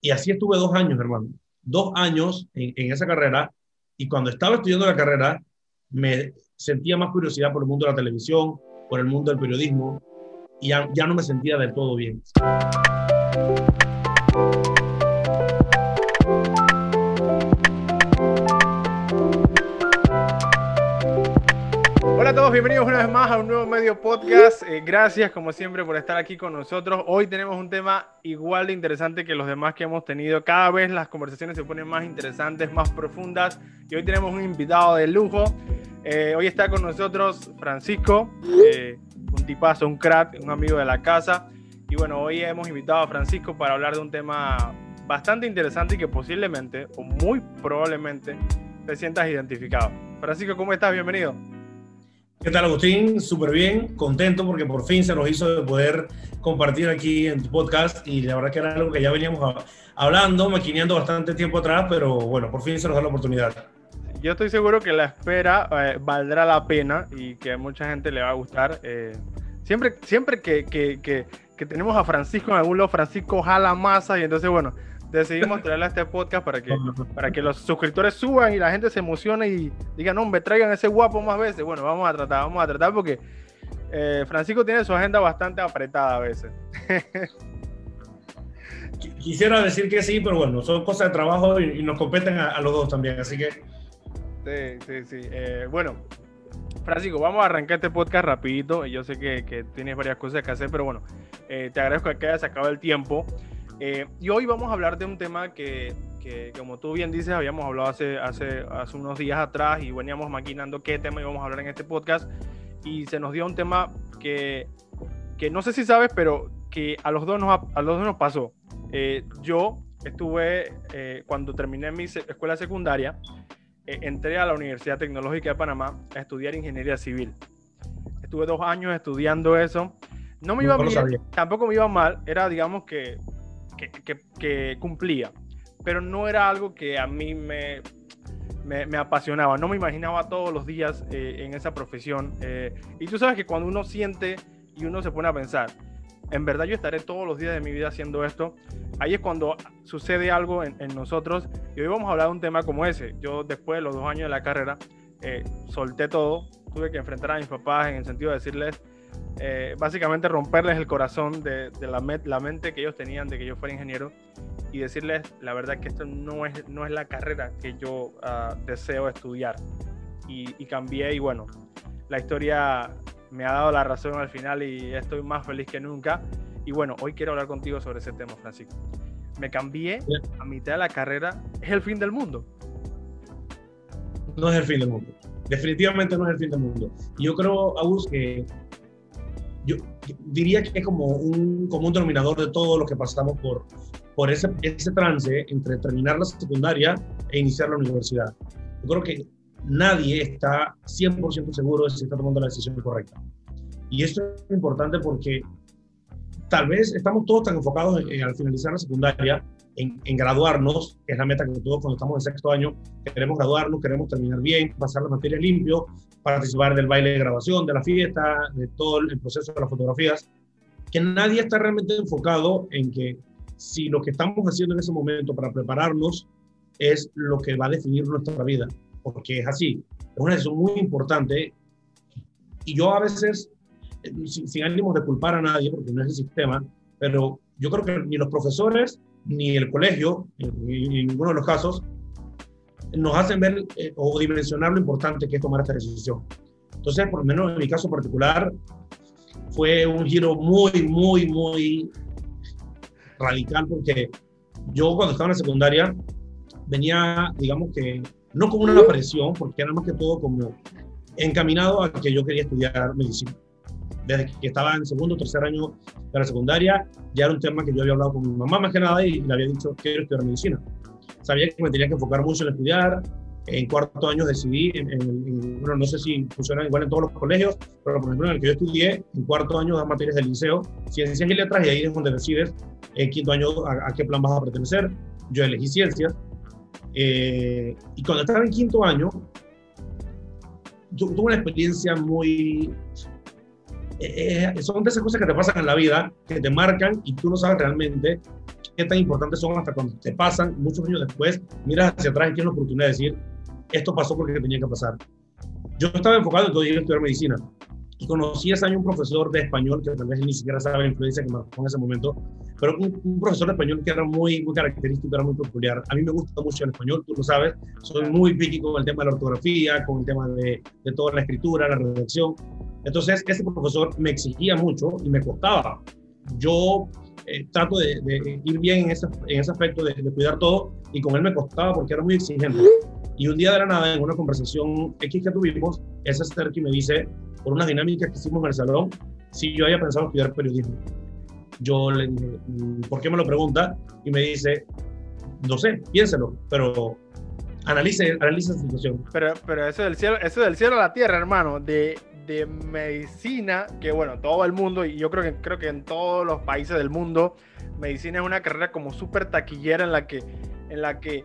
Y así estuve dos años, hermano. Dos años en, esa carrera. Y cuando estaba estudiando la carrera, me sentía más curiosidad por el mundo de la televisión, por el mundo del periodismo, y ya no me sentía del todo bien. Todos, bienvenidos una vez más a un nuevo medio podcast. Eh, gracias como siempre por estar aquí con nosotros. Hoy tenemos un tema igual de interesante que los demás que hemos tenido. Cada vez las conversaciones se ponen más interesantes, más profundas. Y hoy tenemos un invitado de lujo. Eh, hoy está con nosotros Francisco, eh, un tipazo, un crack, un amigo de la casa. Y bueno, hoy hemos invitado a Francisco para hablar de un tema bastante interesante y que posiblemente, o muy probablemente, te sientas identificado. Francisco, ¿cómo estás? Bienvenido. ¿Qué tal, Agustín? Súper bien, contento porque por fin se nos hizo de poder compartir aquí en tu podcast y la verdad que era algo que ya veníamos hablando, maquineando bastante tiempo atrás, pero bueno, por fin se nos da la oportunidad. Yo estoy seguro que la espera eh, valdrá la pena y que a mucha gente le va a gustar. Eh, siempre siempre que, que, que, que, tenemos a Francisco en algún lado, Francisco jala masa y entonces, bueno, decidimos traerle a este podcast para que, para que los suscriptores suban y la gente se emocione y digan, no, me traigan ese guapo más veces. Bueno, vamos a tratar, vamos a tratar porque eh, Francisco tiene su agenda bastante apretada a veces. Quisiera decir que sí, pero bueno, son cosas de trabajo y, y nos competen a, a, los dos también, así que... Sí, sí, sí. Eh, bueno, Francisco, vamos a arrancar este podcast rapidito. Yo sé que, que tienes varias cosas que hacer, pero bueno, eh, te agradezco que hayas sacado el tiempo. Eh, y hoy vamos a hablar de un tema que, que, como tú bien dices, habíamos hablado hace, hace, hace unos días atrás y veníamos maquinando qué tema íbamos a hablar en este podcast. Y se nos dio un tema que, que no sé si sabes, pero que a los dos nos, a los dos nos pasó. Eh, yo estuve, eh, cuando terminé mi escuela secundaria, eh, entré a la Universidad Tecnológica de Panamá a estudiar ingeniería civil. Estuve dos años estudiando eso. No me iba no bien, tampoco me iba mal. Era, digamos, que que, cumplía, pero no era algo que a mí me, me, apasionaba, no me imaginaba todos los días eh, en esa profesión. Eh, y tú sabes que cuando uno siente y uno se pone a pensar, en verdad yo estaré todos los días de mi vida haciendo esto, ahí es cuando sucede algo en, en nosotros. Y hoy vamos a hablar de un tema como ese. Yo después de los dos años de la carrera, eh, solté todo, tuve que enfrentar a mis papás en el sentido de decirles, eh, básicamente romperles el corazón de, de la, met, la, mente que ellos tenían de que yo fuera ingeniero y decirles la verdad que esto no es, no es la carrera que yo uh, deseo estudiar. Y, y, cambié y bueno, la historia me ha dado la razón al final y estoy más feliz que nunca. Y bueno, hoy quiero hablar contigo sobre ese tema, Francisco. Me cambié a mitad de la carrera, ¿es el fin del mundo? No es el fin del mundo. Definitivamente no es el fin del mundo. Yo creo, Agus, que diría que es como un común denominador de todo lo que pasamos por, por ese, ese trance entre terminar la secundaria e iniciar la universidad. Yo creo que nadie está 100% seguro de si está tomando la decisión correcta. Y esto es importante porque tal vez estamos todos tan enfocados en, en, al finalizar la secundaria, en, en, graduarnos, que es la meta que todos cuando estamos en sexto año, queremos graduarnos, queremos terminar bien, pasar las materias limpio, participar del baile de grabación, de la fiesta, de todo el proceso de las fotografías, que nadie está realmente enfocado en que si lo que estamos haciendo en ese momento para prepararnos es lo que va a definir nuestra vida, porque es así, es una decisión muy importante. Y yo a veces, sin, sin ánimos de culpar a nadie, porque no es el sistema, pero yo creo que ni los profesores ni el colegio, en, ninguno de los casos, nos hacen ver eh, o dimensionar lo importante que es tomar esta decisión. Entonces, por lo menos en mi caso particular, fue un giro muy, muy, muy radical porque yo cuando estaba en la secundaria venía, digamos que, no como una presión, porque era más que todo como encaminado a que yo quería estudiar medicina. Desde que estaba en segundo o tercer año de la secundaria, ya era un tema que yo había hablado con mi mamá más que nada y le había dicho, quiero estudiar medicina sabía que me tenía que enfocar mucho en estudiar. En cuarto año decidí, en, en, en, bueno, no sé si funciona igual en todos los colegios, pero por ejemplo en el que yo estudié, en cuarto año das materias del liceo, ciencias y letras, y ahí es donde decides en quinto año a, a qué plan vas a pertenecer. Yo elegí ciencias. Eh, y cuando estaba en quinto año, tuve una experiencia muy... Eh, son de esas cosas que te pasan en la vida, que te marcan y tú no sabes realmente qué tan importantes son hasta cuando te pasan muchos años después, miras hacia atrás y tienes la oportunidad de decir, esto pasó porque tenía que pasar. Yo estaba enfocado en todo ir a estudiar medicina y conocí ese año un profesor de español que tal vez ni siquiera sabe la influencia que marcó en ese momento, pero un, profesor de español que era muy, muy característico, era muy peculiar. A mí me gusta mucho el español, tú lo sabes, soy muy piqui con el tema de la ortografía, con el tema de, de toda la escritura, la redacción. Entonces, ese profesor me exigía mucho y me costaba. Yo eh, trato de, de, ir bien en ese, en ese aspecto, de, de, cuidar todo, y con él me costaba porque era muy exigente. Y un día de la nada, en una conversación X que tuvimos, ese ser que me dice, por unas dinámicas que hicimos en el salón, si yo había pensado estudiar periodismo. Yo le dije, mm, ¿por qué me lo pregunta? Y me dice, no sé, piénselo, pero analice, analice la situación. Pero, pero eso del cielo, eso del cielo a la tierra, hermano, de, de medicina, que bueno, todo el mundo, y yo creo que, creo que en todos los países del mundo, medicina es una carrera como súper taquillera en la que, en la que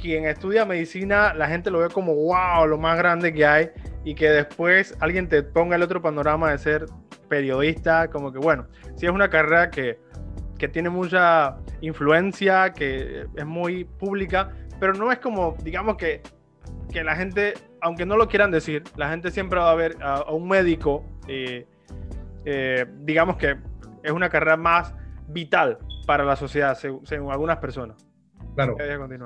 quien estudia medicina, la gente lo ve como wow, lo más grande que hay, y que después alguien te ponga el otro panorama de ser periodista, como que bueno, sí es una carrera que, que tiene mucha influencia, que es muy pública, pero no es como, digamos que, que la gente, aunque no lo quieran decir, la gente siempre va a ver a, a un médico, eh, eh, digamos que es una carrera más vital para la sociedad, según, según algunas personas. Claro.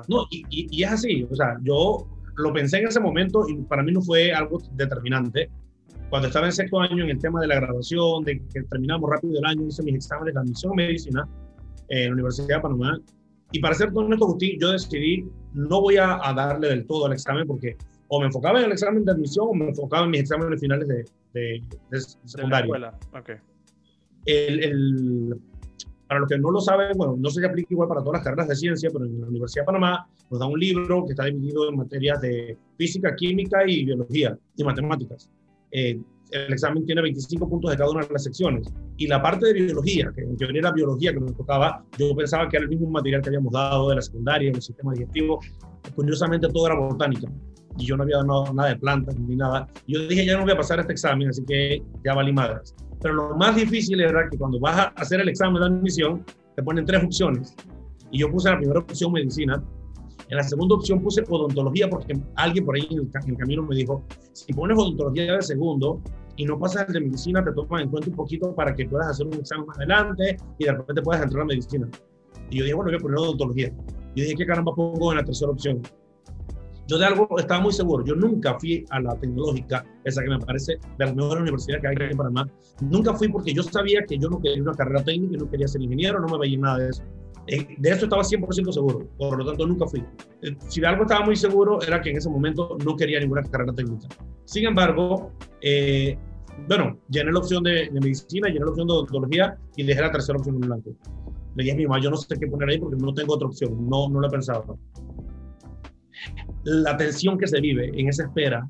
No, y, y, y, es así, o sea, yo lo pensé en ese momento y para mí no fue algo determinante. Cuando estaba en sexto año en el tema de la graduación, de que terminamos rápido el año, hice mis exámenes de admisión a medicina en la Universidad de Panamá. Y para ser honesto, Agustín, yo decidí no voy a, a, darle del todo al examen porque o me enfocaba en el examen de admisión o me enfocaba en mis exámenes finales de, de, de secundaria. De okay. el, el, para los que no lo saben, bueno, no se aplica igual para todas las carreras de ciencia, pero en la Universidad de Panamá nos da un libro que está dividido en materias de física, química y biología y matemáticas. Eh, el examen tiene 25 puntos de cada una de las secciones. Y la parte de biología, que en teoría era biología que nos tocaba, yo pensaba que era el mismo material que habíamos dado de la secundaria, del sistema digestivo. Curiosamente, todo era botánica. Y yo no había dado nada de plantas ni nada. Yo dije, ya no voy a pasar este examen, así que ya valí madres. Pero lo más difícil era que cuando vas a hacer el examen de admisión, te ponen tres opciones. Y yo puse la primera opción medicina. En la segunda opción puse odontología porque alguien por ahí en el, camino me dijo, si pones odontología de segundo y no pasas el de medicina, te toman en cuenta un poquito para que puedas hacer un examen más adelante y de repente puedas entrar a medicina. Y yo dije, bueno, voy a poner odontología. Yo dije, ¿qué caramba pongo en la tercera opción? Yo de algo estaba muy seguro. Yo nunca fui a la tecnológica, esa que me parece de las mejores universidades que hay aquí en Panamá. Nunca fui porque yo sabía que yo no quería una carrera técnica, no quería ser ingeniero, no me veía nada de eso. Eh, de eso estaba 100% seguro, por lo tanto nunca fui. Eh, si de algo estaba muy seguro era que en ese momento no quería ninguna carrera técnica. Sin embargo, eh, bueno, llené la opción de, de, medicina, llené la opción de odontología y dejé la tercera opción en blanco. Le dije a mi mamá, yo no sé qué poner ahí porque no tengo otra opción, no, no lo he pensado la tensión que se vive en esa espera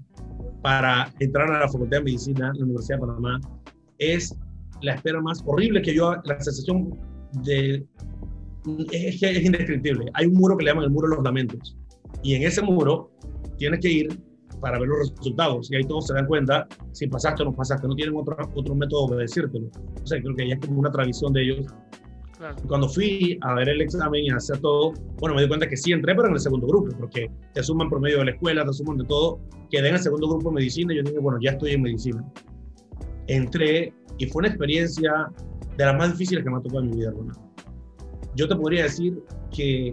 para entrar a la Facultad de Medicina en la Universidad de Panamá es la espera más horrible que yo, la sensación de... Es que es indescriptible. Hay un muro que le llaman el muro de los lamentos. Y en ese muro tienes que ir para ver los resultados. Y ahí todos se dan cuenta si pasaste o no pasaste. No tienen otro, otro método de decírtelo. O sea, creo que ya es como una tradición de ellos Claro. Cuando fui a ver el examen y a hacer todo, bueno, me di cuenta que sí entré, pero en el segundo grupo, porque te suman por medio de la escuela, te suman de todo. Quedé en el segundo grupo de medicina y yo dije, bueno, ya estoy en medicina. Entré y fue una experiencia de las más difíciles que me ha tocado en mi vida, hermano. Yo te podría decir que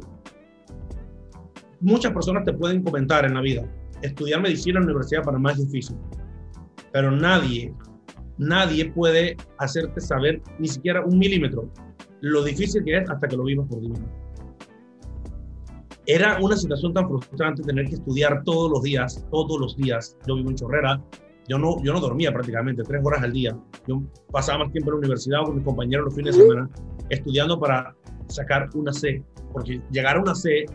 muchas personas te pueden comentar en la vida, estudiar medicina en la Universidad de Panamá es difícil, pero nadie, nadie puede hacerte saber ni siquiera un milímetro lo difícil que es hasta que lo vimos por dentro. Era una situación tan frustrante tener que estudiar todos los días, todos los días. Yo vivo en Chorrera, yo no, yo no dormía prácticamente, tres horas al día. Yo pasaba más tiempo en la universidad con mis compañeros los fines de semana estudiando para sacar una C, porque llegar a una C,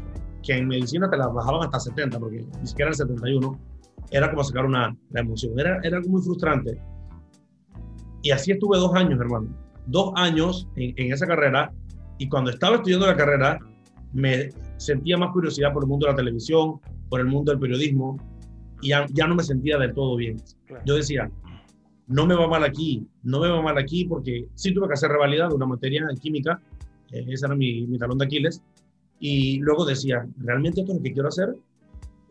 que en medicina te la bajaban hasta 70, porque ni siquiera el 71, era como sacar una la emoción. Era, era algo muy frustrante. Y así estuve dos años, hermano dos años en, en, esa carrera y cuando estaba estudiando la carrera me sentía más curiosidad por el mundo de la televisión, por el mundo del periodismo y ya, ya no me sentía del todo bien. Claro. Yo decía, no me va mal aquí, no me va mal aquí porque sí tuve que hacer revalidad de una materia de química ese era mi, mi talón de Aquiles. Y luego decía, ¿realmente esto es lo que quiero hacer?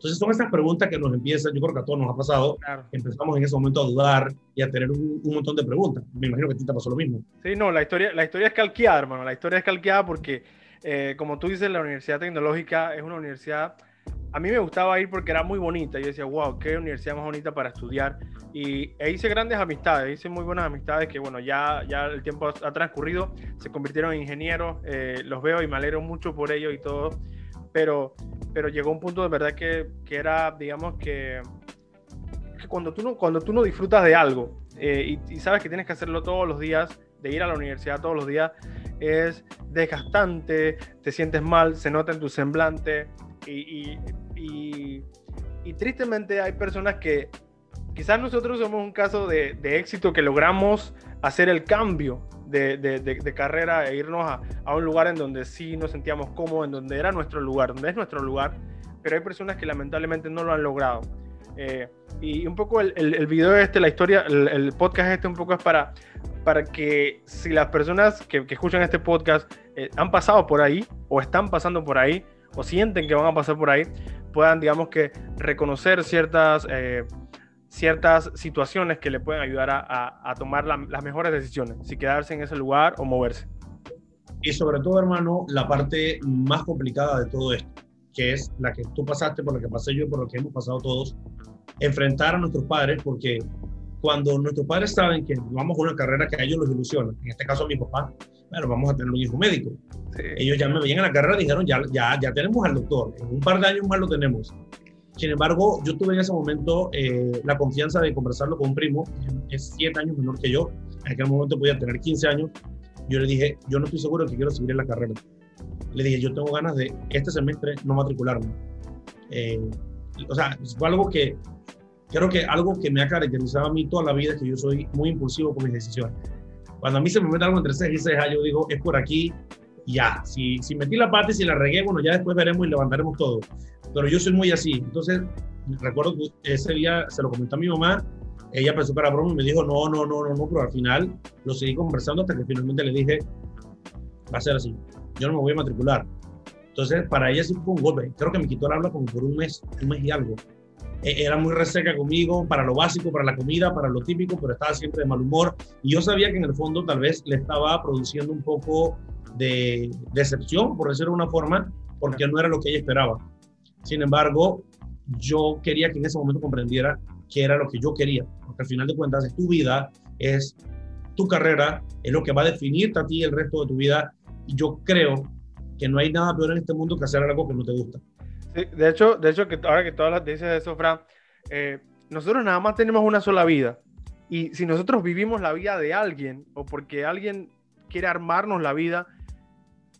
Entonces son estas preguntas que nos empiezan, yo creo que a todos nos ha pasado, empezamos en ese momento a dudar y a tener un, montón de preguntas. Me imagino que a ti te pasó lo mismo. Sí, no, la historia, la historia es calqueada, hermano, la historia es calqueada porque, eh, como tú dices, la Universidad Tecnológica es una universidad, a mí me gustaba ir porque era muy bonita, yo decía, wow, qué universidad más bonita para estudiar, y e hice grandes amistades, hice muy buenas amistades que, bueno, ya, ya el tiempo ha transcurrido, se convirtieron en ingenieros, eh, los veo y me alegro mucho por ellos y todo. Pero, pero llegó un punto de verdad que, que era, digamos, que, que, cuando, tú no, cuando tú no disfrutas de algo eh, y, sabes que tienes que hacerlo todos los días, de ir a la universidad todos los días, es desgastante, te sientes mal, se nota en tu semblante y, tristemente hay personas que quizás nosotros somos un caso de, éxito que logramos hacer el cambio de, carrera e irnos a, un lugar en donde sí nos sentíamos cómodos, en donde era nuestro lugar, donde es nuestro lugar, pero hay personas que lamentablemente no lo han logrado. Eh, y un poco el, el, video este, la historia, el, podcast este un poco es para, para que si las personas que, escuchan este podcast eh, han pasado por ahí o están pasando por ahí o sienten que van a pasar por ahí, puedan, digamos que, reconocer ciertas... Eh, ciertas situaciones que le pueden ayudar a, tomar las mejores decisiones, si quedarse en ese lugar o moverse. Y sobre todo, hermano, la parte más complicada de todo esto, que es la que tú pasaste, por la que pasé yo, por lo que hemos pasado todos, enfrentar a nuestros padres, porque cuando nuestros padres saben que vamos a una carrera que a ellos los ilusiona, en este caso a mi papá, bueno, vamos a tener un hijo médico. Ellos ya me veían en la carrera y dijeron, ya, ya, ya tenemos al doctor, en un par de años más lo tenemos. Sin embargo, yo tuve en ese momento eh, la confianza de conversarlo con un primo, es siete años menor que yo, en aquel momento podía tener 15 años. Yo le dije, yo no estoy seguro de que quiero seguir en la carrera. Le dije, yo tengo ganas de este semestre no matricularme. Eh, o sea, fue algo que, creo que algo que me ha caracterizado a mí toda la vida es que yo soy muy impulsivo con mis decisiones. Cuando a mí se me mete algo entre 6 y 6, yo digo, es por aquí, ya. Si, si metí la pata y si la regué, bueno, ya después veremos y levantaremos todo pero yo soy muy así. Entonces, recuerdo que ese día se lo comenté a mi mamá, ella pensó que era broma y me dijo, no, no, no, no, no, pero al final lo seguí conversando hasta que finalmente le dije, va a ser así, yo no me voy a matricular. Entonces, para ella sí fue un golpe. Creo que me quitó el habla como por un mes, un mes y algo. E, era muy reseca conmigo para lo básico, para la comida, para lo típico, pero estaba siempre de mal humor. Y yo sabía que en el fondo tal vez le estaba produciendo un poco de decepción, por decirlo de una forma, porque no era lo que ella esperaba. Sin embargo, yo quería que en ese momento comprendiera que era lo que yo quería, porque al final de cuentas es tu vida, es tu carrera, es lo que va a definirte a ti el resto de tu vida. Y yo creo que no hay nada peor en este mundo que hacer algo que no te gusta. De hecho, de hecho que ahora que todas las dices eso, Fran, eh, nosotros nada más tenemos una sola vida. Y si nosotros vivimos la vida de alguien o porque alguien quiere armarnos la vida,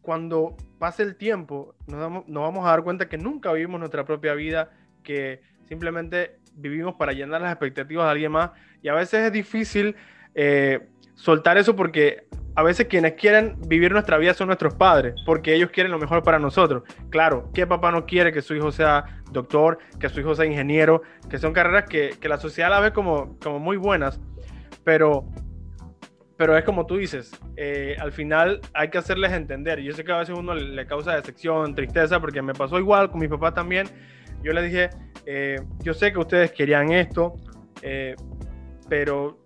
cuando pase el tiempo, nos, vamos a dar cuenta que nunca vivimos nuestra propia vida, que simplemente vivimos para llenar las expectativas de alguien más. Y a veces es difícil eh, soltar eso porque a veces quienes quieren vivir nuestra vida son nuestros padres, porque ellos quieren lo mejor para nosotros. Claro, ¿qué papá no quiere que su hijo sea doctor, que su hijo sea ingeniero, que son carreras que, que la sociedad la ve como, como muy buenas, pero pero es como tú dices, eh, al final hay que hacerles entender. Yo sé que a veces uno le, causa decepción, tristeza, porque me pasó igual con mi papá también. Yo le dije, eh, yo sé que ustedes querían esto, eh, pero,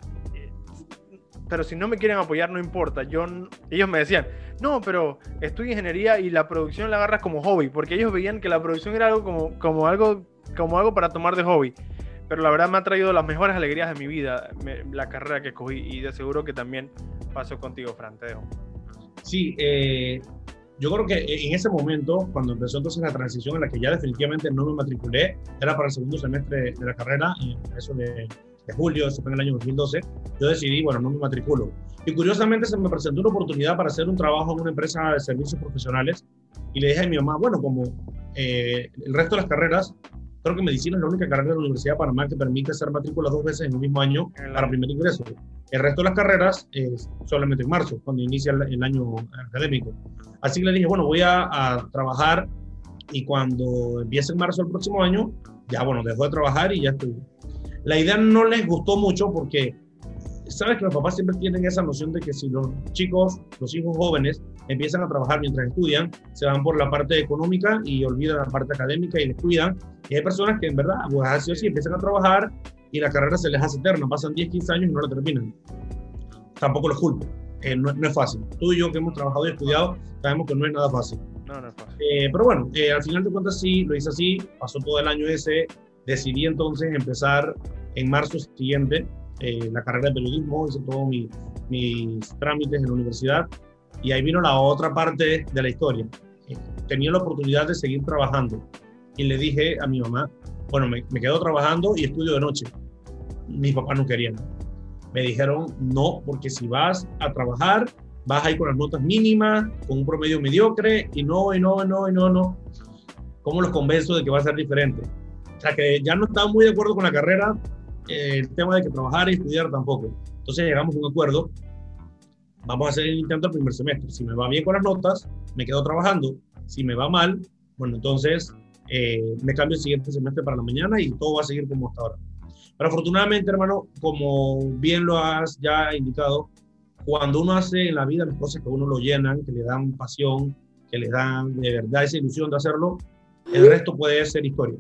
pero si no me quieren apoyar no importa. Yo, ellos me decían, no, pero estudio ingeniería y la producción la agarras como hobby, porque ellos veían que la producción era algo como, como, algo, como algo para tomar de hobby pero la verdad me ha traído las mejores alegrías de mi vida, la carrera que escogí, y de seguro que también pasó contigo, Franteo. Sí, eh, yo creo que en ese momento, cuando empezó entonces la transición en la que ya definitivamente no me matriculé, era para el segundo semestre de la carrera, eso de, de julio, eso fue en el año 2012, yo decidí, bueno, no me matriculo. Y curiosamente se me presentó una oportunidad para hacer un trabajo en una empresa de servicios profesionales y le dije a mi mamá, bueno, como eh, el resto de las carreras, Creo que medicina es la única carrera de la Universidad de Panamá que permite hacer matrícula dos veces en el mismo año para primer ingreso. El resto de las carreras es solamente en marzo, cuando inicia el, año académico. Así que le dije, bueno, voy a, trabajar y cuando empiece en marzo del próximo año, ya bueno, dejo de trabajar y ya estoy. La idea no les gustó mucho porque sabes que los papás siempre tienen esa noción de que si los chicos, los hijos jóvenes, empiezan a trabajar mientras estudian, se van por la parte económica y olvidan la parte académica y descuidan. Y hay personas que en verdad, pues así o sí, empiezan a trabajar y la carrera se les hace eterna, pasan 10, 15 años y no la terminan. Tampoco los culpo, eh, no, no, es fácil. Tú y yo que hemos trabajado y estudiado, sabemos que no es nada fácil. No, no es fácil. Eh, pero bueno, eh, al final de cuentas sí, lo hice así, pasó todo el año ese, decidí entonces empezar en marzo siguiente eh, la carrera de periodismo, hice todos mi, mis trámites en la universidad y ahí vino la otra parte de la historia. Eh, tenía la oportunidad de seguir trabajando y le dije a mi mamá, bueno, me, me quedo trabajando y estudio de noche. Mis papás no querían. Me dijeron, no, porque si vas a trabajar, vas a ir con las notas mínimas, con un promedio mediocre, y no, y no, y no, y no, no. ¿Cómo los convenzo de que va a ser diferente? O sea, que ya no estaba muy de acuerdo con la carrera, eh, el tema de que trabajar y estudiar tampoco. Entonces llegamos a un acuerdo, vamos a hacer el intento el primer semestre. Si me va bien con las notas, me quedo trabajando. Si me va mal, bueno, entonces eh, me cambio el siguiente semestre para la mañana y todo va a seguir como hasta ahora. Pero afortunadamente, hermano, como bien lo has ya indicado, cuando uno hace en la vida las cosas que a uno lo llenan, que le dan pasión, que le dan de verdad esa ilusión de hacerlo, el resto puede ser historia.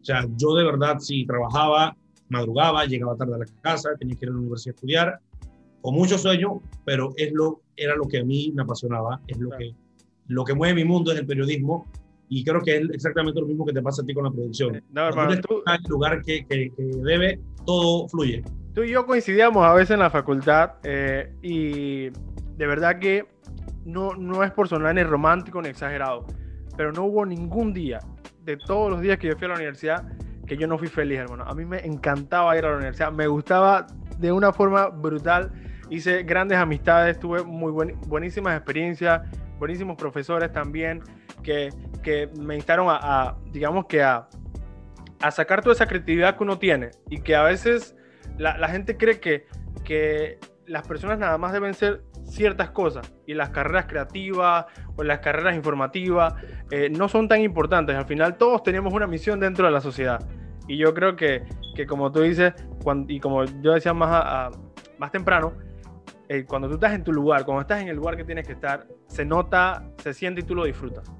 O sea, yo de verdad sí trabajaba, madrugaba, llegaba tarde a la casa, tenía que ir a la universidad a estudiar, con mucho sueño, pero es lo, era lo que a mí me apasionaba, es lo, que, lo que mueve mi mundo es el periodismo y creo que es exactamente lo mismo que te pasa a ti con la producción. No, hermano, tú, en el lugar que, que, que, debe, todo fluye. Tú y yo coincidíamos a veces en la facultad eh, y de verdad que no, no es por sonar ni romántico ni exagerado, pero no hubo ningún día todos los días que yo fui a la universidad que yo no fui feliz, hermano. A mí me encantaba ir a la universidad, me gustaba de una forma brutal. Hice grandes amistades, tuve muy buenísimas experiencias, buenísimos profesores también que, que me instaron a, digamos que a, a, sacar toda esa creatividad que uno tiene y que a veces la, la gente cree que, que las personas nada más deben ser ciertas cosas y las carreras creativas o las carreras informativas eh, no son tan importantes. Al final todos tenemos una misión dentro de la sociedad. Y yo creo que, que como tú dices, y como yo decía más, más temprano, eh, cuando tú estás en tu lugar, cuando estás en el lugar que tienes que estar, se nota, se siente y tú lo disfrutas.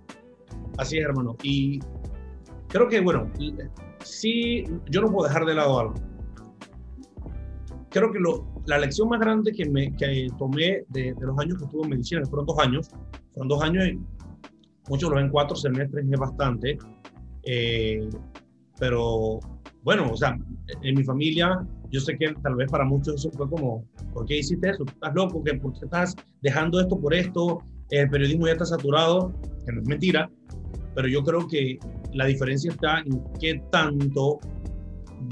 Así es, hermano. Y creo que, bueno, sí, yo no puedo dejar de lado algo. Creo que lo, la lección más grande que, me, que tomé de, de, los años que estuve en medicina, fueron dos años, fueron dos años, y muchos lo ven cuatro semestres, es bastante, eh, pero bueno, o sea, en mi familia, yo sé que tal vez para muchos eso fue como, ¿por qué hiciste eso? ¿Estás loco? ¿Por qué estás dejando esto por esto? El periodismo ya está saturado, que no es mentira, pero yo creo que la diferencia está en qué tanto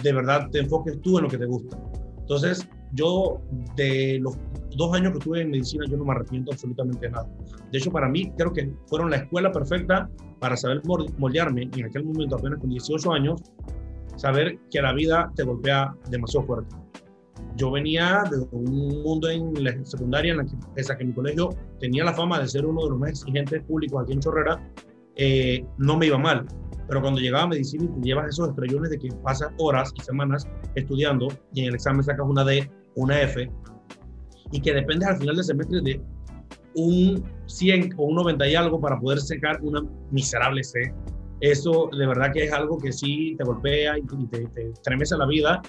de verdad te enfoques tú en lo que te gusta. Entonces, yo de los dos años que estuve en medicina, yo no me arrepiento absolutamente de nada. De hecho, para mí, creo que fueron la escuela perfecta para saber moldearme en aquel momento, apenas con 18 años, saber que la vida te golpea demasiado fuerte. Yo venía de un mundo en la secundaria en la que, pese a que mi colegio tenía la fama de ser uno de los más exigentes públicos aquí en Chorrera, eh, no me iba mal. Pero cuando llegaba a medicina y te llevas esos estrellones de que pasas horas y semanas estudiando y en el examen sacas una D, una F, y que dependes al final del semestre de un 100 o un 90 y algo para poder sacar una miserable C. Eso de verdad que es algo que sí te golpea y te, te estremece la vida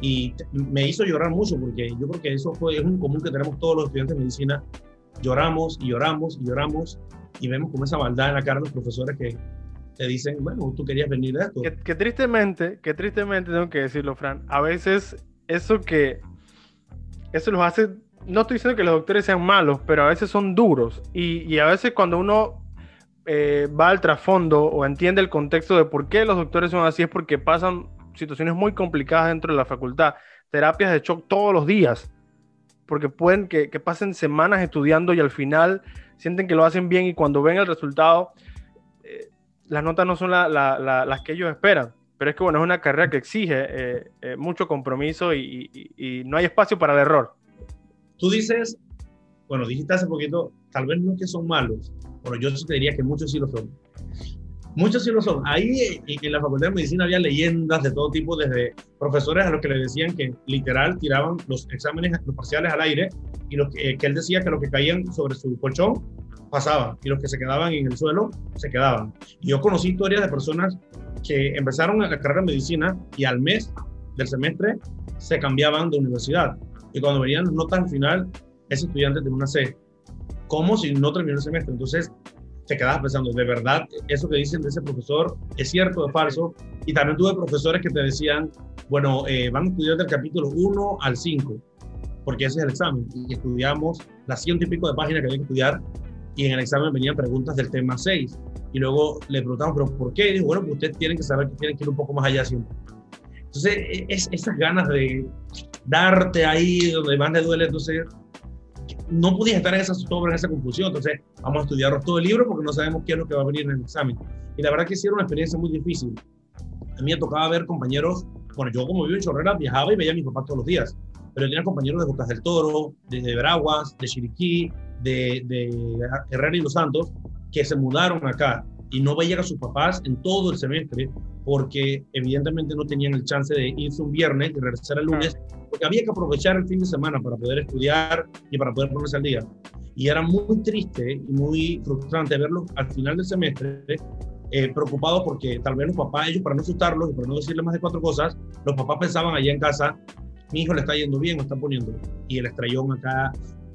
y me hizo llorar mucho porque yo creo que eso fue, es un común que tenemos todos los estudiantes de medicina. Lloramos y lloramos y lloramos y vemos como esa maldad en la cara de los profesores que te dicen, bueno, tú querías venir de esto. Que, tristemente, que tristemente tengo que decirlo, Fran, a veces eso que, eso los hace, no estoy diciendo que los doctores sean malos, pero a veces son duros. Y, y a veces cuando uno eh, va al trasfondo o entiende el contexto de por qué los doctores son así, es porque pasan situaciones muy complicadas dentro de la facultad, terapias de shock todos los días, porque pueden que, que pasen semanas estudiando y al final sienten que lo hacen bien y cuando ven el resultado las notas no son las que ellos esperan. Pero es que, bueno, es una carrera que exige eh, eh, mucho compromiso y, no hay espacio para el error. Tú dices, bueno, dijiste hace poquito, tal vez no es que son malos, pero yo te diría que muchos sí lo son. Muchos sí lo son. Ahí en la Facultad de Medicina había leyendas de todo tipo, desde profesores a los que le decían que literal tiraban los exámenes, los parciales al aire, y lo que, que él decía que los que caían sobre su colchón pasaban, y los que se quedaban en el suelo se quedaban. Y yo conocí historias de personas que empezaron la carrera de medicina y al mes del semestre se cambiaban de universidad. Y cuando venían las notas al final, ese estudiante tenía una C. Como si no terminó el semestre. Entonces, te quedabas pensando, ¿de verdad eso que dicen de ese profesor es cierto o es falso? Y también tuve profesores que te decían, bueno, eh, van a estudiar del capítulo 1 al 5, porque ese es el examen. Y estudiamos las ciento y pico de páginas que había que estudiar, y en el examen venían preguntas del tema 6. Y luego le preguntamos, ¿pero por qué? Y dijo, bueno, pues ustedes tienen que saber que tienen que ir un poco más allá siempre. Entonces, e, es, esas ganas de darte ahí donde más le duele, entonces no podías estar en esa sobra, en esa confusión. Entonces, vamos a estudiar todo el libro porque no sabemos qué es lo que va a venir en el examen. Y la verdad que sí era una experiencia muy difícil. A mí me tocaba ver compañeros, bueno, yo como vivo en Chorrera, viajaba y veía a mis papás todos los días, pero tenía compañeros de Bocas del Toro, de, Veraguas, de Chiriquí, de, de Herrera y Los Santos, que se mudaron acá y no veían a sus papás en todo el semestre porque evidentemente no tenían el chance de irse un viernes y regresar el lunes, porque había que aprovechar el fin de semana para poder estudiar y para poder ponerse al día. Y era muy triste y muy frustrante verlos al final del semestre eh, preocupados porque tal vez los papás, ellos para no asustarlos y para no decirles más de cuatro cosas, los papás pensaban allá en casa, mi hijo le está yendo bien, lo está poniendo. Y el estrellón acá,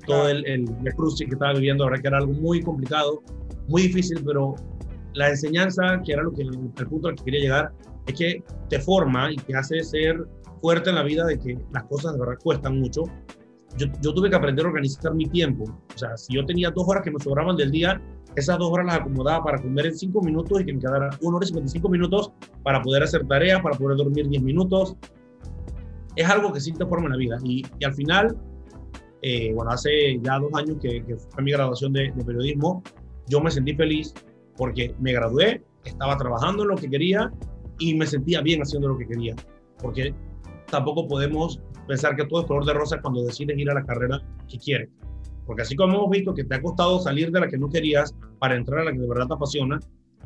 todo el, el, el cruce que estaba viviendo ahora, que era algo muy complicado, muy difícil, pero la enseñanza, que era lo que, el punto al que quería llegar, es que te forma y te hace ser fuerte en la vida de que las cosas de verdad cuestan mucho. Yo, yo, tuve que aprender a organizar mi tiempo. O sea, si yo tenía dos horas que me sobraban del día, esas dos horas las acomodaba para comer en cinco minutos y que me quedara una hora y 55 minutos para poder hacer tareas, para poder dormir 10 minutos. Es algo que sí te forma en la vida. Y, y al final, eh, bueno, hace ya dos años que, que fue mi graduación de, de periodismo, yo me sentí feliz porque me gradué, estaba trabajando en lo que quería y me sentía bien haciendo lo que quería, porque tampoco podemos pensar que todo es color de rosa cuando decides ir a la carrera que quieres. Porque así como hemos visto que te ha costado salir de la que no querías para entrar a la que de verdad te apasiona,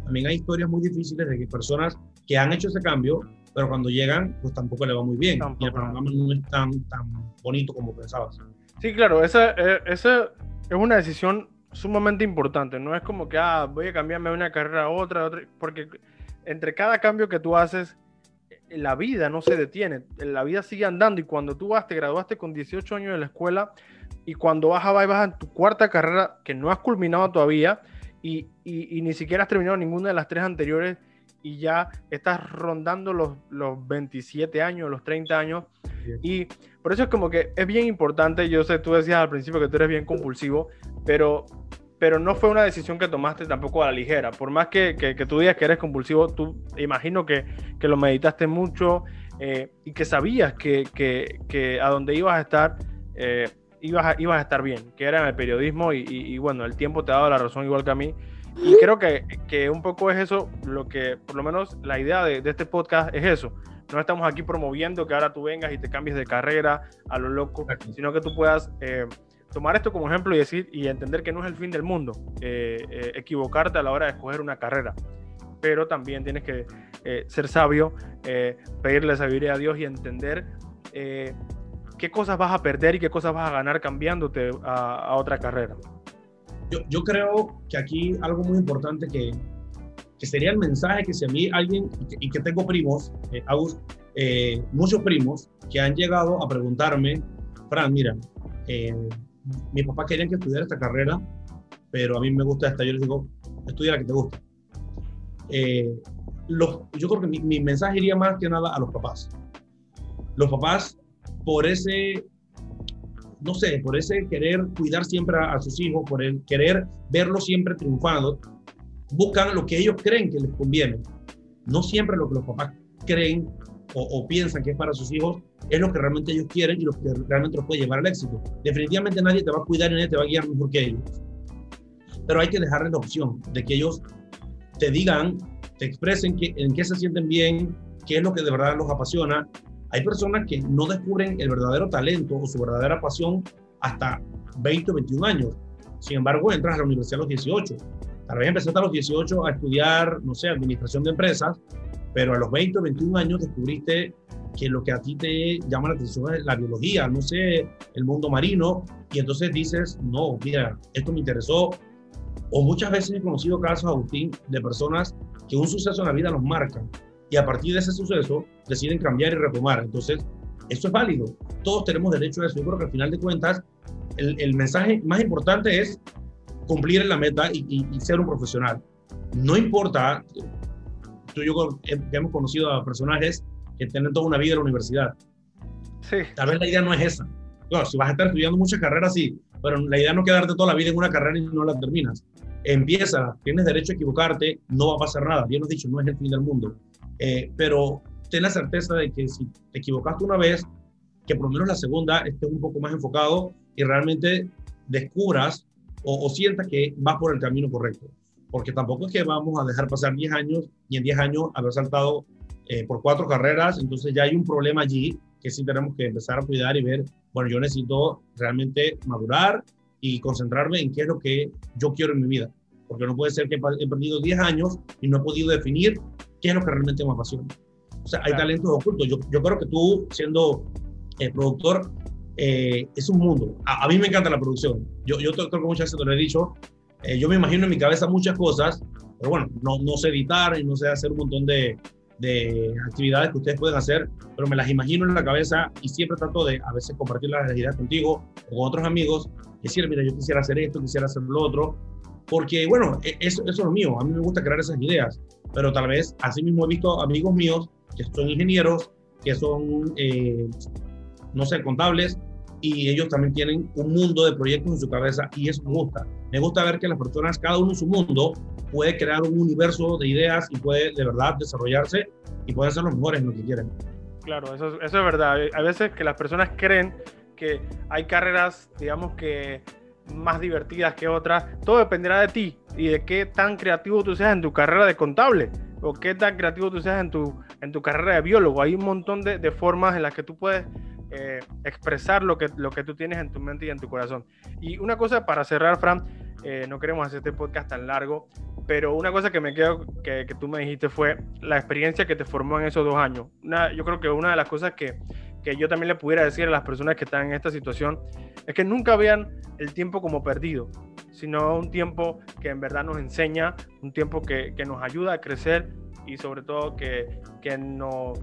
también hay historias muy difíciles de que personas que han hecho ese cambio, pero cuando llegan, pues tampoco le va muy bien. Y el programa no es tan, tan bonito como pensabas. Sí, claro, esa, eh, esa es una decisión sumamente importante. No es como que, ah, voy a cambiarme de una carrera a otra, otra, porque entre cada cambio que tú haces, la vida no se detiene, la vida sigue andando y cuando tú vas, te graduaste con 18 años de la escuela y cuando vas a vas en tu cuarta carrera que no has culminado todavía y, y, y, ni siquiera has terminado ninguna de las tres anteriores y ya estás rondando los, los 27 años, los 30 años. Y por eso es como que es bien importante, yo sé, tú decías al principio que tú eres bien compulsivo, pero pero no fue una decisión que tomaste tampoco a la ligera. Por más que, que, tú digas que eres compulsivo, tú imagino que, que lo meditaste mucho eh, y que sabías que, que, a donde ibas a estar, eh, ibas, a, ibas a estar bien, que era en el periodismo y, y, bueno, el tiempo te ha dado la razón igual que a mí. Y creo que, que un poco es eso lo que, por lo menos la idea de, de este podcast es eso. No estamos aquí promoviendo que ahora tú vengas y te cambies de carrera a lo loco, sino que tú puedas... Eh, tomar esto como ejemplo y decir y entender que no es el fin del mundo eh, eh, equivocarte a la hora de escoger una carrera. Pero también tienes que ser sabio pedirle sabiduría a Dios y entender qué cosas vas a perder y qué cosas vas a ganar cambiándote a, otra carrera. Yo, yo, creo que aquí algo muy importante que, que sería el mensaje que si a mí alguien y que, tengo primos muchos primos que han llegado a preguntarme Fran mira mis papás querían que estudiara esta carrera, pero a mí me gusta esta. Yo les digo, estudia la que te gusta. Eh, yo creo que mi, mi, mensaje iría más que nada a los papás. Los papás, por ese, no sé, por ese querer cuidar siempre a, a sus hijos, por el querer verlos siempre triunfando, buscan lo que ellos creen que les conviene. No siempre lo que los papás creen o, piensan que es para sus hijos, es lo que realmente ellos quieren y lo que realmente los puede llevar al éxito. Definitivamente nadie te va a cuidar y nadie te va a guiar mejor que ellos. Pero hay que dejarles la opción de que ellos te digan, te expresen que, en qué se sienten bien, qué es lo que de verdad los apasiona. Hay personas que no descubren el verdadero talento o su verdadera pasión hasta 20 o 21 años. Sin embargo, entras a la universidad a los 18 Tal vez empezaste a los 18 a estudiar, no sé, administración de empresas, pero a los 20 o 21 años descubriste que lo que a ti te llama la atención es la biología, no sé, el mundo marino, y entonces dices, no, mira, esto me interesó. O muchas veces he conocido casos, Agustín, de personas que un suceso en la vida los marca y a partir de ese suceso deciden cambiar y retomar. Entonces, eso es válido. Todos tenemos derecho a eso. Yo creo que al final de cuentas, el, el mensaje más importante es cumplir la meta y, y, ser un profesional. No importa, tú y yo hemos conocido a personajes que tienen toda una vida en la universidad. Sí. Tal vez la idea no es esa. Claro, si vas a estar estudiando muchas carreras, sí, pero la idea no es quedarte toda la vida en una carrera y no la terminas. Empieza, tienes derecho a equivocarte, no va a pasar nada. Bien lo dicho, no es el fin del mundo. Eh, pero ten la certeza de que si te equivocaste una vez, que por lo menos la segunda estés un poco más enfocado y realmente descubras o, sientas que vas por el camino correcto. Porque tampoco es que vamos a dejar pasar 10 años y en 10 años haber saltado eh, por cuatro carreras, entonces ya hay un problema allí que sí tenemos que empezar a cuidar y ver, bueno, yo necesito realmente madurar y concentrarme en qué es lo que yo quiero en mi vida. Porque no puede ser que he perdido 10 años y no he podido definir qué es lo que realmente me apasiona. O sea, hay talentos ocultos. Yo, yo creo que tú, siendo eh, productor, eh, es un mundo. A, mí me encanta la producción. Yo, yo creo que muchas veces te lo he dicho. Eh, yo me imagino en mi cabeza muchas cosas, pero bueno, no, no sé editar y no sé hacer un montón de, de actividades que ustedes pueden hacer, pero me las imagino en la cabeza y siempre trato de a veces compartir la realidad contigo o con otros amigos, decir, mira, yo quisiera hacer esto, quisiera hacer lo otro, porque bueno, e, eso, eso es lo mío, a mí me gusta crear esas ideas pero tal vez así mismo he visto amigos míos que son ingenieros, que son, eh, no sé, contables, y ellos también tienen un mundo de proyectos en su cabeza y eso me gusta. Me gusta ver que las personas, cada uno en su mundo, puede crear un universo de ideas y puede de verdad desarrollarse y puede ser los mejores en lo que quieren. Claro, eso, es verdad. A veces que las personas creen que hay carreras, digamos que más divertidas que otras. Todo dependerá de ti y de qué tan creativo tú seas en tu carrera de contable o qué tan creativo tú seas en tu, en tu carrera de biólogo. Hay un montón de formas en las que tú puedes eh, expresar lo que, lo que tú tienes en tu mente y en tu corazón. Y una cosa para cerrar, Fran, eh, no queremos hacer este podcast tan largo, pero una cosa que me quedo, que, que, tú me dijiste fue la experiencia que te formó en esos dos años. Una, yo creo que una de las cosas que, que yo también le pudiera decir a las personas que están en esta situación es que nunca vean el tiempo como perdido, sino un tiempo que en verdad nos enseña, un tiempo que, que nos ayuda a crecer y sobre todo que, que, no,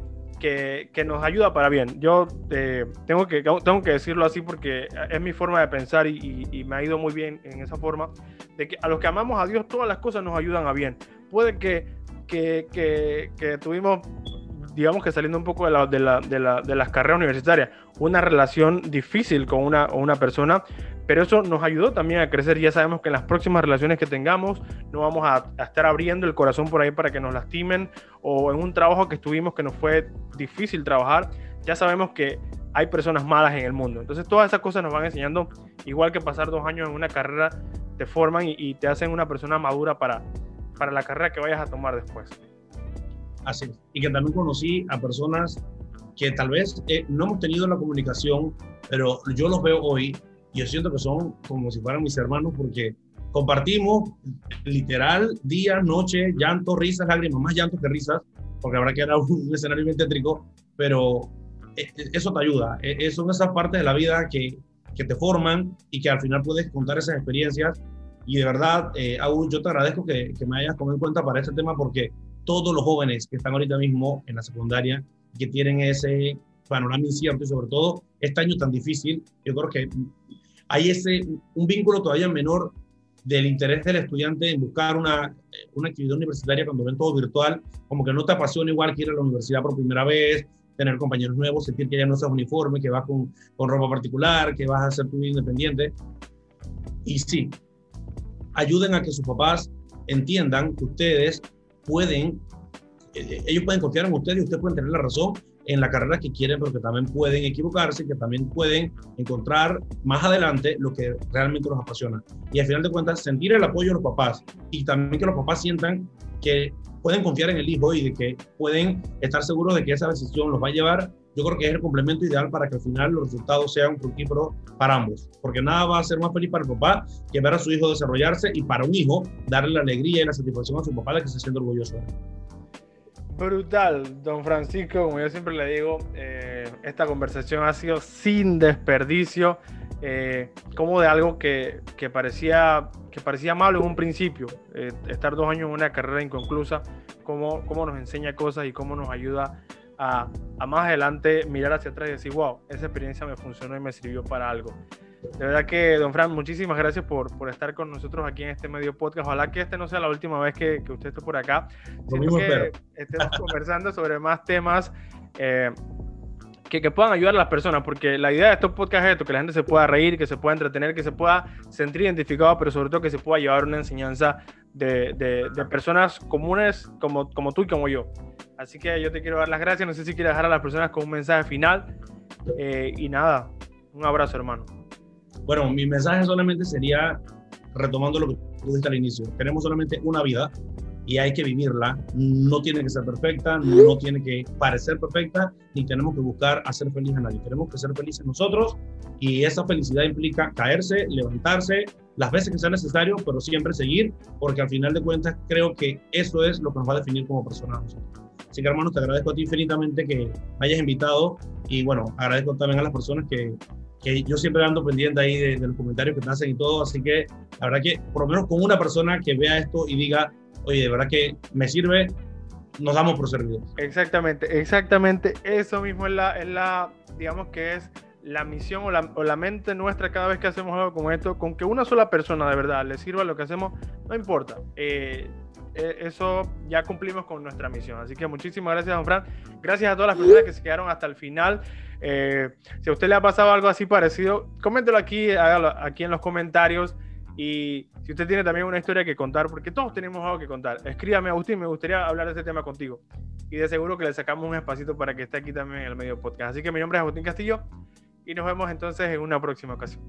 que, nos ayuda para bien. Yo eh, tengo, que, tengo que decirlo así porque es mi forma de pensar y, y, me ha ido muy bien en esa forma, de que a los que amamos a Dios todas las cosas nos ayudan a bien. Puede que, que, que, que tuvimos digamos que saliendo un poco de, la, de, la, de, la, de, las carreras universitarias, una relación difícil con una, una persona, pero eso nos ayudó también a crecer. Ya sabemos que en las próximas relaciones que tengamos no vamos a, estar abriendo el corazón por ahí para que nos lastimen o en un trabajo que estuvimos que nos fue difícil trabajar, ya sabemos que hay personas malas en el mundo. Entonces todas esas cosas nos van enseñando, igual que pasar dos años en una carrera, te forman y, te hacen una persona madura para, para la carrera que vayas a tomar después. Así. Y que también conocí a personas que tal vez eh, no hemos tenido la comunicación, pero yo los veo hoy yo siento que son como si fueran mis hermanos porque compartimos literal día, noche, llanto, risas, lágrimas, más llantos que risas, porque habrá que era un, escenario bien tétrico, pero eh, eh, eso te ayuda. son esas partes de la vida que, que te forman y que al final puedes contar esas experiencias. Y de verdad, eh, yo te agradezco que, que me hayas tomado en cuenta para este tema porque todos los jóvenes que están ahorita mismo en la secundaria, que tienen ese panorama incierto y sobre todo este año tan difícil, yo creo que hay ese, un vínculo todavía menor del interés del estudiante en buscar una, una actividad universitaria cuando ven todo virtual, como que no te apasiona igual que ir a la universidad por primera vez, tener compañeros nuevos, sentir que ya no seas uniforme, que vas con, con ropa particular, que vas a ser tú independiente. Y sí, ayuden a que sus papás entiendan que ustedes pueden, eh, ellos pueden confiar en ustedes y ustedes pueden tener la razón en la carrera que quieren, pero que también pueden equivocarse, que también pueden encontrar más adelante lo que realmente los apasiona. Y al final de cuentas, sentir el apoyo de los papás y también que los papás sientan que pueden confiar en el hijo y de que pueden estar seguros de que esa decisión los va a llevar yo creo que es el complemento ideal para que al final los resultados sean fructíferos para ambos. Porque nada va a ser más feliz para el papá que ver a su hijo desarrollarse y para un hijo darle la alegría y la satisfacción a su papá de que se siente orgulloso. Brutal, don Francisco, como yo siempre le digo, eh, esta conversación ha sido sin desperdicio, eh, como de algo que, que, parecía, que parecía malo en un principio, eh, estar dos años en una carrera inconclusa, cómo, cómo nos enseña cosas y cómo nos ayuda a, a, más adelante mirar hacia atrás y decir, wow, esa experiencia me funcionó y me sirvió para algo. De verdad que, don Fran, muchísimas gracias por, por estar con nosotros aquí en este medio podcast. Ojalá que este no sea la última vez que, que usted esté por acá, sino que estemos conversando sobre más temas eh, que, que, puedan ayudar a las personas, porque la idea de estos podcasts es esto, que la gente se pueda reír, que se pueda entretener, que se pueda sentir identificado, pero sobre todo que se pueda llevar una enseñanza de, de, de personas comunes como, como tú y como yo. Así que yo te quiero dar las gracias, no sé si quieres dejar a las personas con un mensaje final. Eh, y nada, un abrazo hermano. Bueno, mi mensaje solamente sería, retomando lo que tú dijiste al inicio, tenemos solamente una vida y hay que vivirla. No tiene que ser perfecta, no tiene que parecer perfecta, ni tenemos que buscar hacer feliz a nadie. Tenemos que ser felices nosotros y esa felicidad implica caerse, levantarse, las veces que sea necesario, pero siempre seguir, porque al final de cuentas creo que eso es lo que nos va a definir como personas. Así que hermano, te agradezco a ti infinitamente que hayas invitado y bueno, agradezco también a las personas que que yo siempre ando pendiente ahí de, de, los comentarios que te hacen y todo, así que la verdad que por lo menos con una persona que vea esto y diga, oye, de verdad que me sirve, nos damos por servidos. Exactamente, exactamente, eso mismo es la, es la digamos que es la misión o la, o la, mente nuestra cada vez que hacemos algo como esto, con que una sola persona de verdad le sirva lo que hacemos, no importa. Eh, eso ya cumplimos con nuestra misión. Así que muchísimas gracias, don Fran. Gracias a todas las personas que se quedaron hasta el final. Eh, si a usted le ha pasado algo así parecido, coméntelo aquí, hágalo aquí en los comentarios. Y si usted tiene también una historia que contar, porque todos tenemos algo que contar, escríbame, Agustín, me gustaría hablar de este tema contigo. Y de seguro que le sacamos un espacito para que esté aquí también en el medio podcast. Así que mi nombre es Agustín Castillo y nos vemos entonces en una próxima ocasión.